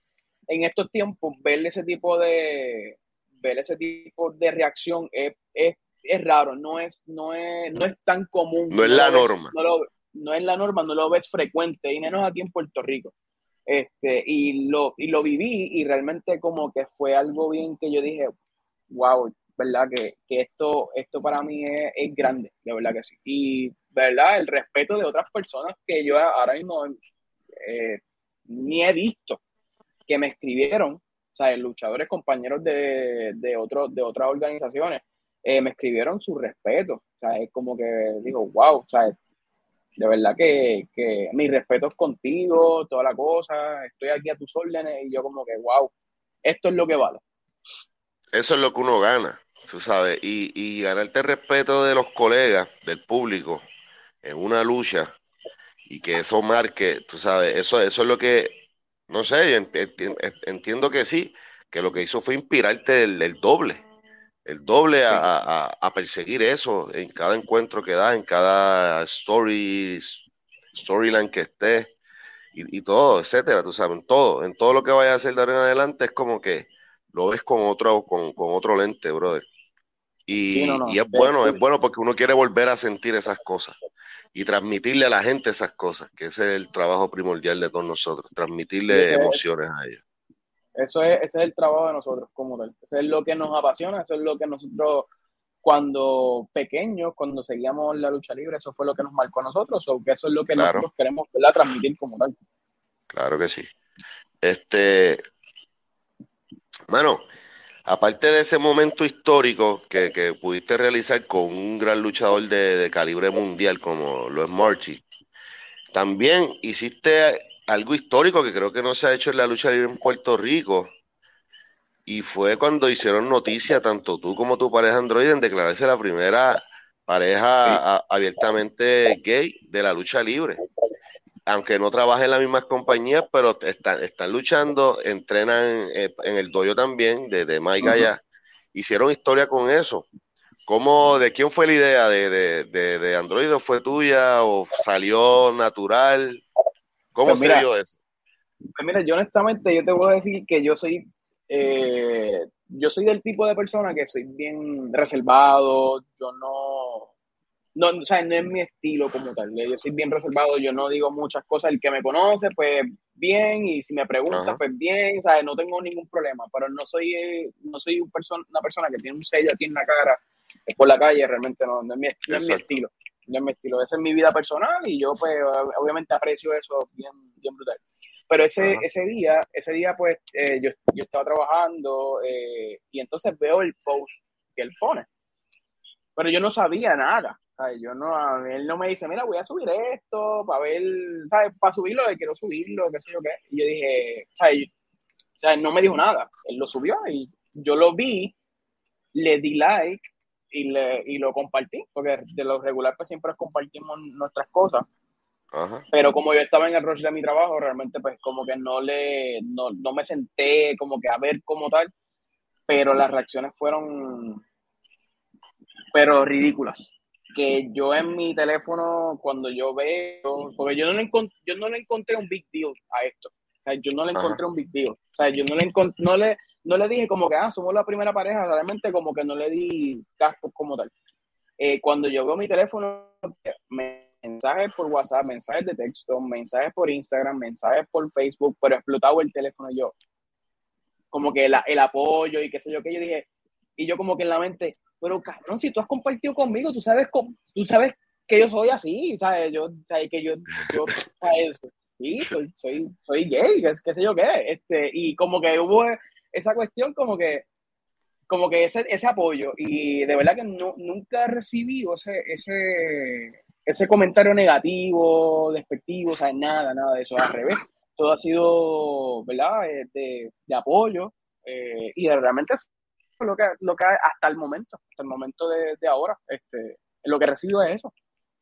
en estos tiempos, ver ese tipo de, ver ese tipo de reacción es, es, es raro, no es, no es, no es tan común. No es la norma. no, lo- no es la norma, no lo ves frecuente, y menos aquí en Puerto Rico. Este, y lo, y lo viví, y realmente como que fue algo bien que yo dije, wow, verdad que, que esto, esto para mí es, es grande, de verdad que sí. Y verdad, el respeto de otras personas que yo ahora mismo eh, ni he visto que me escribieron, o sea, luchadores, compañeros de, de, otro, de otras organizaciones, eh, me escribieron su respeto. O sea, es como que digo, wow, o sea, de verdad que, que mi respeto es contigo, toda la cosa, estoy aquí a tus órdenes, y yo como que, wow, esto es lo que vale. Eso es lo que uno gana, tú sabes. Y, y ganarte el respeto de los colegas, del público, en una lucha, y que eso marque, tú sabes, eso, eso es lo que, no sé, entiendo que sí, que lo que hizo fue inspirarte el, el doble, el doble a, a- a perseguir eso en cada encuentro que da, en cada story, storyline que esté, y, y todo, etcétera, tú sabes, en todo, en todo lo que vaya a hacer de ahora en adelante es como que lo ves con otro, con, con otro lente, brother. Y, Sí, no, no, y es bueno, es bueno porque uno quiere volver a sentir esas cosas y transmitirle a la gente esas cosas, que ese es el trabajo primordial de todos nosotros, transmitirle es- emociones a ellos. Eso es, ese es el trabajo de nosotros como tal. Eso es lo que nos apasiona, eso es lo que nosotros cuando pequeños, cuando seguíamos la lucha libre, eso fue lo que nos marcó a nosotros, o que eso es lo que Claro. nosotros queremos ¿verdad? transmitir como tal. Claro que sí. Este, mano, aparte de ese momento histórico que, que pudiste realizar con un gran luchador de, de calibre mundial como lo es Marty, también hiciste algo histórico que creo que no se ha hecho en la lucha libre en Puerto Rico. Y fue cuando hicieron noticia, tanto tú como tu pareja Android, en declararse la primera pareja a- abiertamente gay de la lucha libre aunque no trabajen en las mismas compañías, pero están, están luchando, entrenan eh, en el dojo también, de, de Mike allá. Hicieron historia con eso. ¿Cómo, ¿De quién fue la idea? ¿De, de, de, de Android o fue tuya? ¿O salió natural? ¿Cómo Pues mira, se dio eso? Pues mira, yo honestamente yo te voy a decir que yo soy eh, yo soy del tipo de persona que soy bien reservado, yo no no, o sea, no es mi estilo como tal, yo soy bien reservado, yo no digo muchas cosas, el que me conoce, pues bien, y si me pregunta, Ajá. pues bien, ¿sabes? No tengo ningún problema, pero no soy, eh, no soy un person- una persona que tiene un sello aquí en la cara, eh, por la calle, realmente no, no es mi, no es mi estilo, no es mi estilo, esa es mi vida personal y yo pues ob- obviamente aprecio eso bien, bien brutal. Pero ese, Ajá. ese día, ese día pues eh, yo, yo estaba trabajando eh, y entonces veo el post que él pone. Pero yo no sabía nada. ¿Sabes? Yo no, él no me dice, mira, voy a subir esto para ver, ¿sabes? Para subirlo, quiero subirlo, qué sé yo qué. Y yo dije, ¿sabes? Sea, no me dijo nada. Él lo subió y yo lo vi, le di like y, le, y lo compartí, porque de lo regular pues siempre compartimos nuestras cosas Ajá. pero como yo estaba en el rush de mi trabajo, realmente pues como que no le, no, no me senté como que a ver como tal, pero las reacciones fueron, pero ridículas. Que yo en mi teléfono, cuando yo veo, porque yo no le, encont- yo no le encontré un big deal a esto, o sea, yo no le Ajá. encontré un big deal, o sea, yo no le, no le, no le dije como que, ah, somos la primera pareja, realmente como que no le di casco como tal. Eh, cuando yo veo mi teléfono, mensajes por WhatsApp, mensajes de texto, mensajes por Instagram, mensajes por Facebook, pero explotado el teléfono yo. Como que la- el apoyo y qué sé yo, que yo dije, y yo como que en la mente, pero cabrón, si tú has compartido conmigo, tú sabes, tú sabes que yo soy así, ¿sabes? Yo, ¿sabes? Que yo, yo sí, soy, gay, qué, sé yo qué, este, y como que hubo esa cuestión como que como que ese, ese apoyo y de verdad que no, nunca he recibido ese, ese, ese comentario negativo, despectivo, o sea, nada, nada de eso, al revés. todo ha sido, ¿verdad?, eh, de, de apoyo eh, y realmente lo que, lo que hasta el momento, hasta el momento de, de ahora, este, lo que recibo es eso,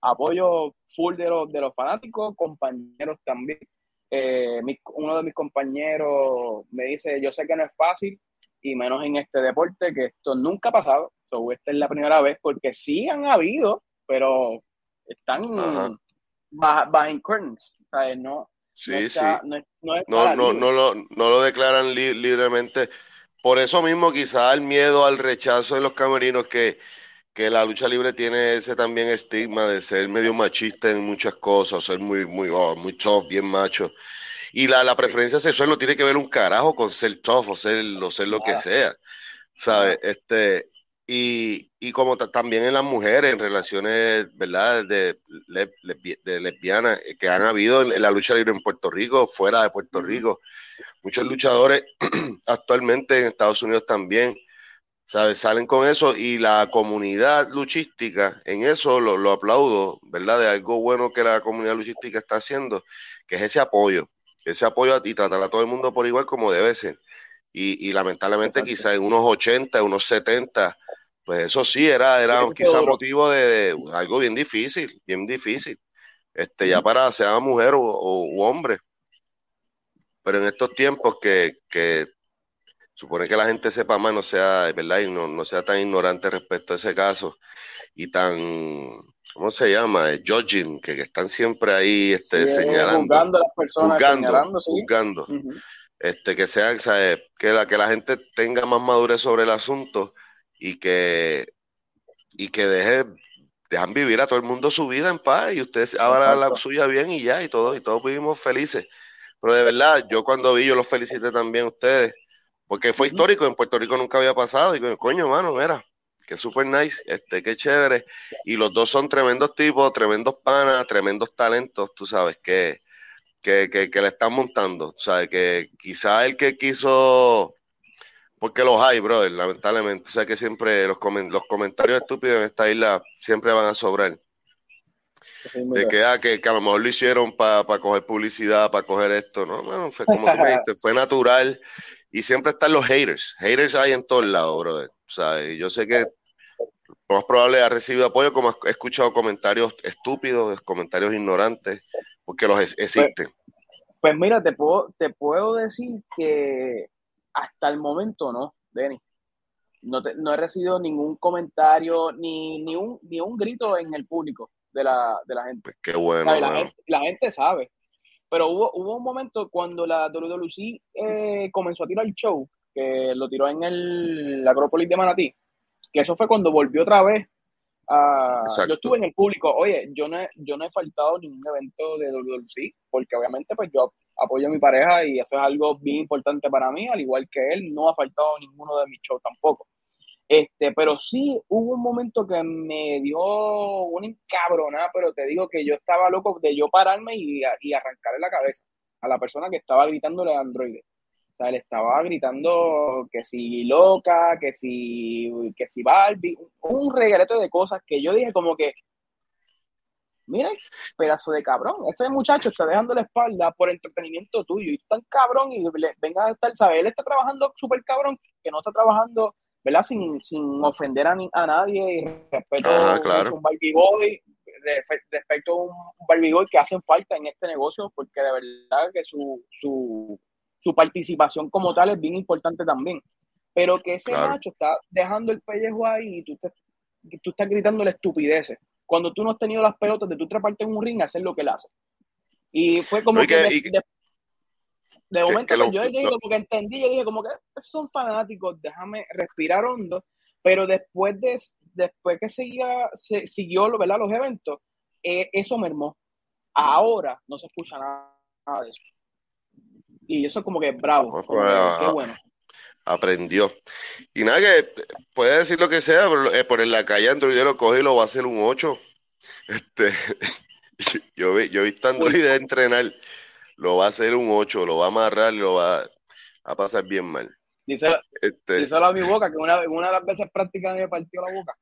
apoyo full de los, de los fanáticos, compañeros también. Eh, uno de mis compañeros me dice, yo sé que no es fácil, y menos en este deporte, que esto nunca ha pasado. So, esta es la primera vez, porque sí han habido, pero están behind curtains. ¿sabes? No, sí, sí. No, no, no, lo, no lo declaran libremente. Por eso mismo, quizá el miedo al rechazo de los camerinos que que la lucha libre tiene ese también estigma de ser medio machista en muchas cosas, ser muy, muy, oh, muy tough, bien macho. Y la, la, preferencia sexual no tiene que ver un carajo con ser tough o ser, o ser lo que sea, ¿sabes? Este, y, y como también en las mujeres, en relaciones, ¿verdad?, de, de lesbianas eh, que han habido en, la lucha libre en Puerto Rico, fuera de Puerto Rico. Muchos luchadores actualmente en Estados Unidos también ¿sabes? Salen con eso y la comunidad luchística, en eso lo, lo, aplaudo, ¿verdad? De algo bueno que la comunidad luchística está haciendo, que es ese apoyo, ese apoyo y tratar a todo el mundo por igual como debe ser. Y, y lamentablemente quizá en unos 80, unos 70, pues eso sí era, era quizá motivo de, algo bien difícil, bien difícil, este, ya para sea mujer o, o hombre. Pero en estos tiempos que, que supone que la gente sepa más, no sea, ¿verdad? Y no, no sea tan ignorante respecto a ese caso y tan, ¿cómo se llama? Judging, que, están siempre ahí este, señalando. Juzgando a las personas, juzgando, juzgando. Este, que sea, que la, que la gente tenga más madurez sobre el asunto y que, y que deje, dejan vivir a todo el mundo su vida en paz y ustedes hagan la suya bien y ya, y todos, y todos vivimos felices. Pero de verdad, yo cuando vi, yo los felicité también a ustedes porque fue histórico, en Puerto Rico nunca había pasado. Y coño, mano, mira, que super nice, este, qué chévere. Y los dos son tremendos tipos, tremendos panas, tremendos talentos, tú sabes, que, que, que, le están montando. O que quizá el que quiso, porque los hay, brother, lamentablemente. O sea, que siempre los, los comentarios estúpidos en esta isla siempre van a sobrar. De que, ah, que, a lo mejor lo hicieron para coger publicidad, para coger esto, ¿no? Bueno, fue como tú me dijiste, fue natural y siempre están los haters. Haters hay en todos lados, brother. O sea, yo sé que lo más probable ha recibido apoyo, como he escuchado comentarios estúpidos, comentarios ignorantes, porque los pues, existen. Pues, mira, te puedo, te puedo decir que hasta el momento no, Denny. No, no he recibido ningún comentario ni, ni, un, ni un grito en el público de la, de la gente. Pues qué bueno. la gente sabe pero hubo, hubo un momento cuando la WWE eh, comenzó a tirar el show, que lo tiró en el, la Acrópolis de Manatí, que eso fue cuando volvió otra vez. A, yo estuve en el público, oye, yo no, he, yo no he faltado ningún evento de WWE, porque obviamente pues yo apoyo a mi pareja y eso es algo bien importante para mí, al igual que él, no ha faltado ninguno de mis shows tampoco. Este, pero sí hubo un momento que me dio una encabronada, pero te digo que yo estaba loco de yo pararme y, y arrancarle la cabeza a la persona que estaba gritándole a Android. O sea, él estaba gritando que si loca, que si, que si Barbie, un regalete de cosas que yo dije como que, miren, pedazo de cabrón, ese muchacho está dejando la espalda por entretenimiento tuyo y tan cabrón y venga a estar, ¿sabes? Él está trabajando súper cabrón, que no está trabajando ¿verdad? Sin, sin ofender a, a nadie y respeto a un Barbie Boy, respecto a un Barbie Boy que hacen falta en este negocio, porque de verdad que su, su, su participación como tal es bien importante también. Pero que ese macho está dejando el pellejo ahí y tú, te, tú estás gritando la estupidez. Cuando tú no has tenido las pelotas de tú treparte en un ring hacer lo que él hace. Y fue como que, de momento yo como que entendí, yo dije como que son fanáticos, déjame respirar hondo, pero después de después que seguía, se, siguió ¿verdad? los eventos, eh, eso mermó. Ahora no se escucha nada, de eso. Y eso es como que bravo, qué bueno. Aprendió. Y nada, que puede decir lo que sea, pero eh, por en la calle Android lo coge y lo va a hacer un 8. Este, yo, yo he visto Android entrenar lo va a hacer un 8, lo va a amarrar y lo va a pasar bien mal. Dice, este... a mi boca que una, una de las veces prácticas me partió la boca.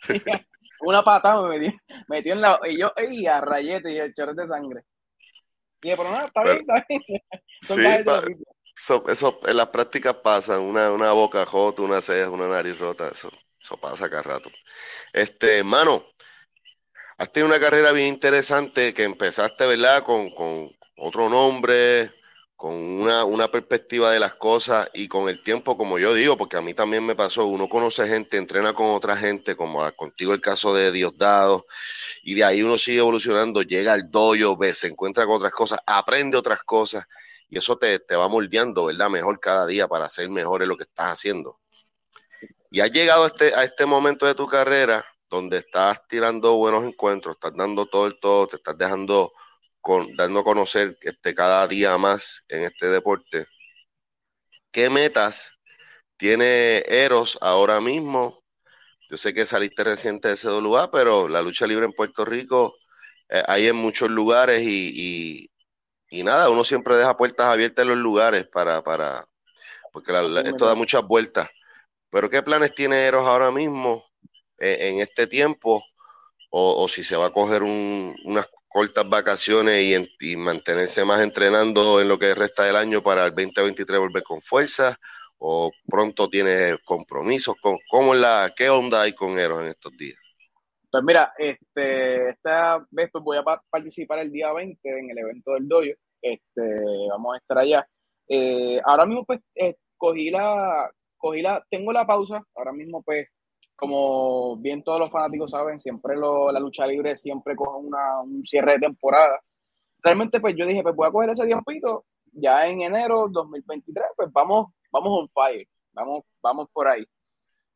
una patada me metió, metió en la. Y yo, ¡ey! a rayete y el chorro de sangre. Y pero no, está bien, está bien. sí, eso, en las prácticas pasa, una, boca rota, una ceja, una nariz rota, eso, pasa cada rato. Este, hermano, has tenido una carrera bien interesante que empezaste, ¿verdad? Con, con otro nombre, con una, perspectiva de las cosas y con el tiempo, como yo digo, porque a mí también me pasó, uno conoce gente, entrena con otra gente, como contigo el caso de Diosdado, y de ahí uno sigue evolucionando, llega al doyo, ve, se encuentra con otras cosas, aprende otras cosas, y eso te, te va moldeando, ¿verdad? Mejor cada día para ser mejor en lo que estás haciendo. Y has llegado a este, a este momento de tu carrera donde estás tirando buenos encuentros, estás dando todo el todo, te estás dejando, con, dando a conocer este, cada día más en este deporte. ¿Qué metas tiene Eros ahora mismo? Yo sé que saliste reciente de CWA, pero la lucha libre en Puerto Rico eh, hay en muchos lugares y, y, nada, uno siempre deja puertas abiertas en los lugares para, para porque esto da muchas vueltas. Pero ¿qué planes tiene Eros ahora mismo eh, en este tiempo? O, si se va a coger unas cortas vacaciones y, mantenerse más entrenando en lo que resta del año para el 2023 volver con fuerza o pronto tiene compromisos con cómo la qué onda hay con Eros en estos días. Pues mira, este, esta vez pues voy a participar el día 20 en el evento del doyo. Este, vamos a estar allá. Eh, ahora mismo pues eh, cogí la cogí la, tengo la pausa, ahora mismo pues, como bien todos los fanáticos saben, siempre lo, la lucha libre siempre coge una, un cierre de temporada. Realmente pues yo dije, pues voy a coger ese tiempito, ya en enero 2023, pues vamos, vamos on fire, vamos, vamos por ahí.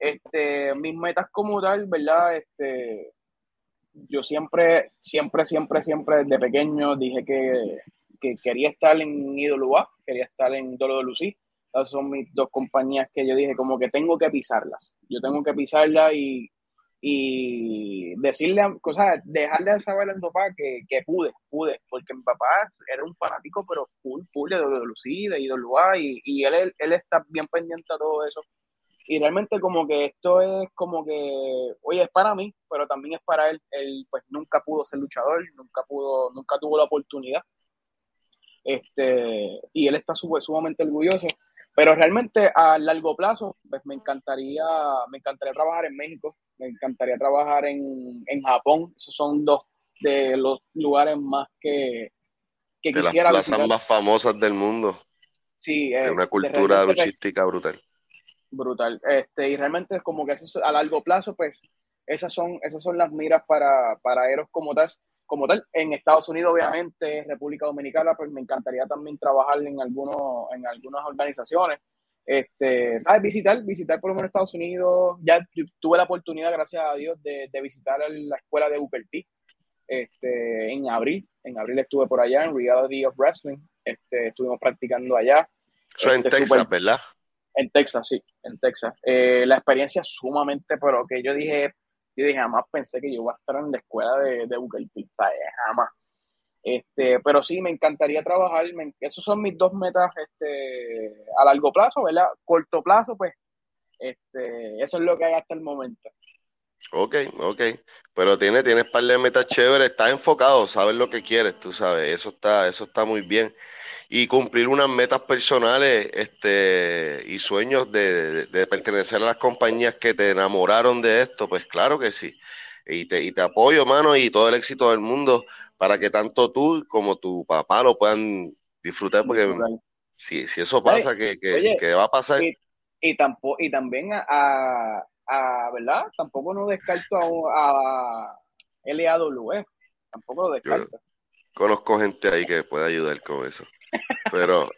Este, mis metas como tal, ¿verdad? Este, yo siempre, siempre, siempre, siempre desde pequeño dije que, que quería estar en IWA, quería estar en Dolo de Lucí esas son mis dos compañías que yo dije como que tengo que pisarlas. Yo tengo que pisarlas y, y decirle, sea, dejarle a saber a mi papá que, que, pude, pude, porque mi papá era un fanático, pero full, full de WLC, de IWA, y, y él, él está bien pendiente a todo eso. Y realmente como que esto es como que, oye, es para mí, pero también es para él. Él pues nunca pudo ser luchador, nunca pudo, nunca tuvo la oportunidad. Este, y él está sumamente orgulloso. Pero realmente a largo plazo, pues me encantaría, me encantaría trabajar en México, me encantaría trabajar en, en Japón. Esos son dos de los lugares más que, que de quisiera las plazas más famosas del mundo. Sí, de una cultura luchística brutal. Brutal. Este, y realmente es como que a largo plazo, pues, esas son, esas son las miras para, para Eros como tal como tal. En Estados Unidos, obviamente, República Dominicana, pues me encantaría también trabajar en, algunos, en algunas organizaciones. Este, ¿sabes? Visitar, visitar por lo menos Estados Unidos. Ya tuve la oportunidad, gracias a Dios, de, de visitar la escuela de Booker T este, en abril. En abril estuve por allá en Reality of Wrestling. Este, estuvimos practicando allá. Eso en este, Texas, ¿verdad? En Texas, sí, en Texas. Eh, la experiencia sumamente, pero que yo dije, yo dije, jamás pensé que yo iba a estar en la escuela de, de Booker jamás. Este, pero sí, me encantaría trabajar, me, esos son mis dos metas este, a largo plazo, ¿verdad? Corto plazo, pues, este, eso es lo que hay hasta el momento. Ok, ok, pero tienes, tienes par de metas chéveres, estás enfocado, sabes lo que quieres, tú sabes, eso está, eso está muy bien y cumplir unas metas personales este, y sueños de, pertenecer a las compañías que te enamoraron de esto, pues claro que sí. Y te, y te apoyo, mano, y todo el éxito del mundo para que tanto tú como tu papá lo puedan disfrutar, porque si, si eso pasa, que, que, va a pasar. Y, y, tampoco, y también a, a, ¿verdad? Tampoco no descarto a, a LAW, tampoco lo descarto. conozco gente ahí que puede ayudar con eso. Pero.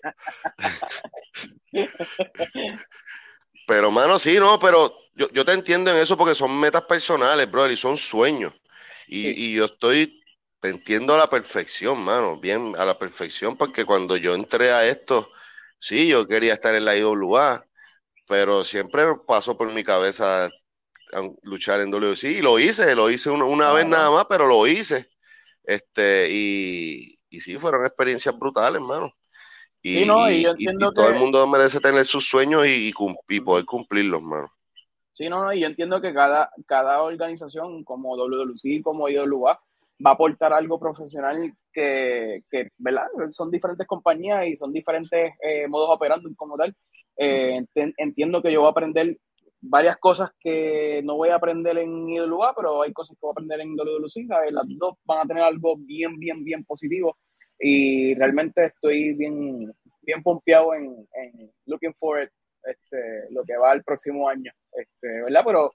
pero, mano, sí, no, pero yo, yo te entiendo en eso porque son metas personales, bro, y son sueños. Y, y yo estoy, te entiendo a la perfección, mano, bien a la perfección, porque cuando yo entré a esto, sí, yo quería estar en la IWA, pero siempre pasó por mi cabeza luchar en WC y lo hice, lo hice una, una vez nada más, pero lo hice. Este, y, y sí, fueron experiencias brutales, hermano. Y, todo el mundo merece tener sus sueños y, poder cumplirlos, hermano. Sí, no, no, y yo entiendo que cada, cada organización como WWC, como IWA, va a aportar algo profesional que, que ¿verdad? Son diferentes compañías y son diferentes eh, modos operando como tal. Eh, entiendo que yo voy a aprender varias cosas que no voy a aprender en IWA, pero hay cosas que voy a aprender en WWC. Las dos van a tener algo bien, bien, bien positivo y realmente estoy bien, bien pompeado en, en looking forward este, lo que va el próximo año, este, ¿verdad? Pero,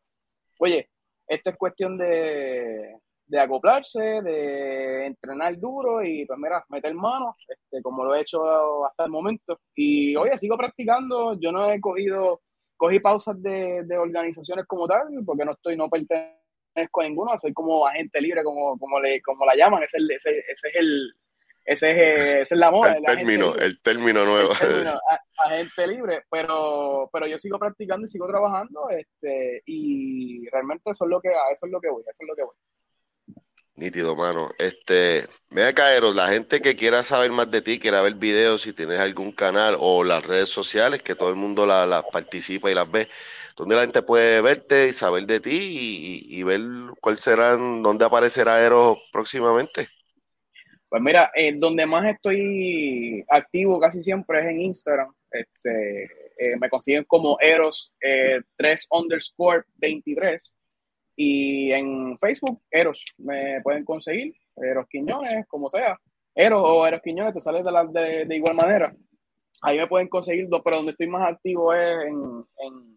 oye, esto es cuestión de, de acoplarse, de entrenar duro y pues mira, meter mano, este, como lo he hecho hasta el momento. Y oye, sigo practicando, yo no he cogido, cogí pausas de, de organizaciones como tal, porque no estoy, no pertenezco a ninguna, soy como agente libre, como, como, le, como la llaman, ese, ese, ese es el, ese es, ese es la moda. El término, el término nuevo. agente libre, pero, pero yo sigo practicando y sigo trabajando, este, y realmente eso es lo que, eso es lo que voy, eso es lo que voy. Nítido, mano. Este, a caeros, la gente que quiera saber más de ti, quiera ver videos, si tienes algún canal o las redes sociales, que todo el mundo las la participa y las ve, donde la gente puede verte y saber de ti y, ver cuál será, dónde aparecerá Eros próximamente. Pues mira, eh, donde más estoy activo casi siempre es en Instagram. Este, eh, me consiguen como Eros 3 eh, underscore 23 y en Facebook, Eros, me pueden conseguir, Eros Quiñones, como sea. Eros o Eros Quiñones, te sales de, la, de, igual manera. Ahí me pueden conseguir, pero donde estoy más activo es en,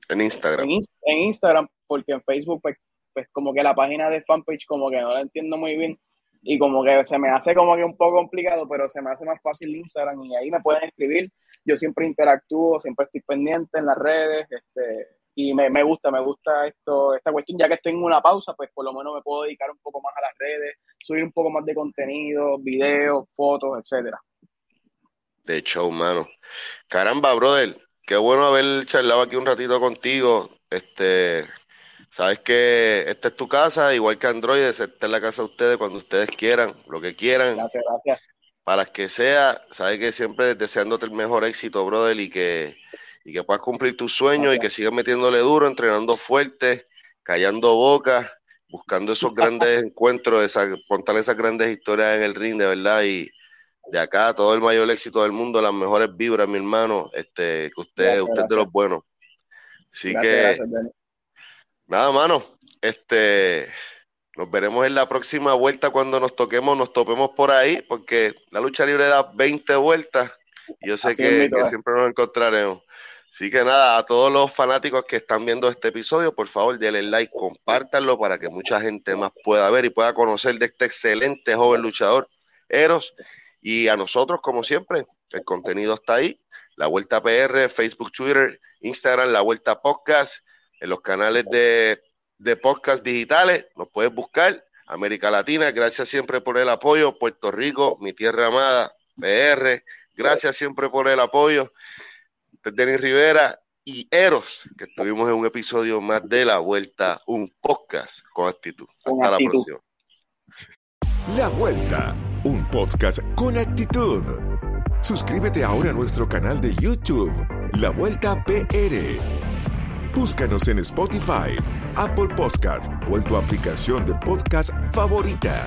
en, Instagram. En, Instagram, porque en Facebook, pues, pues, como que la página de fanpage como que no la entiendo muy bien y como que se me hace como que un poco complicado, pero se me hace más fácil Instagram y ahí me pueden escribir. Yo siempre interactúo, siempre estoy pendiente en las redes, este, y me, me, gusta, me gusta esto, esta cuestión, ya que estoy en una pausa, pues por lo menos me puedo dedicar un poco más a las redes, subir un poco más de contenido, videos, fotos, etcétera. De hecho, humano. Caramba, brother, qué bueno haber charlado aquí un ratito contigo. Este, sabes que esta es tu casa, igual que Android, esta es la casa de ustedes cuando ustedes quieran, lo que quieran. Gracias, gracias. Para que sea, sabes que siempre deseándote el mejor éxito, brother, y que y que puedas cumplir tus sueños y que sigas metiéndole duro, entrenando fuerte, callando bocas, buscando esos grandes encuentros, esa, contar esas grandes historias en el ring, de verdad, y de acá todo el mayor éxito del mundo, las mejores vibras, mi hermano, este, que usted, usted de los buenos. Así que, nada, mano, este, nos veremos en la próxima vuelta cuando nos toquemos, nos topemos por ahí, porque la lucha libre da 20 vueltas y yo sé que, que siempre nos encontraremos. Así que nada, a todos los fanáticos que están viendo este episodio, por favor, denle like, compártanlo para que mucha gente más pueda ver y pueda conocer de este excelente joven luchador, Eros. Y a nosotros, como siempre, el contenido está ahí. La Vuelta PR, Facebook, Twitter, Instagram, La Vuelta Podcast, en los canales de, de podcast digitales, nos puedes buscar. América Latina, gracias siempre por el apoyo. Puerto Rico, mi tierra amada, PR, gracias siempre por el apoyo. Denis Rivera y Eros, que estuvimos en un episodio más de La Vuelta, un podcast con actitud. Hasta la próxima. La Vuelta, un podcast con actitud. Suscríbete ahora a nuestro canal de YouTube, La Vuelta PR. Búscanos en Spotify, Apple Podcast o en tu aplicación de podcast favorita.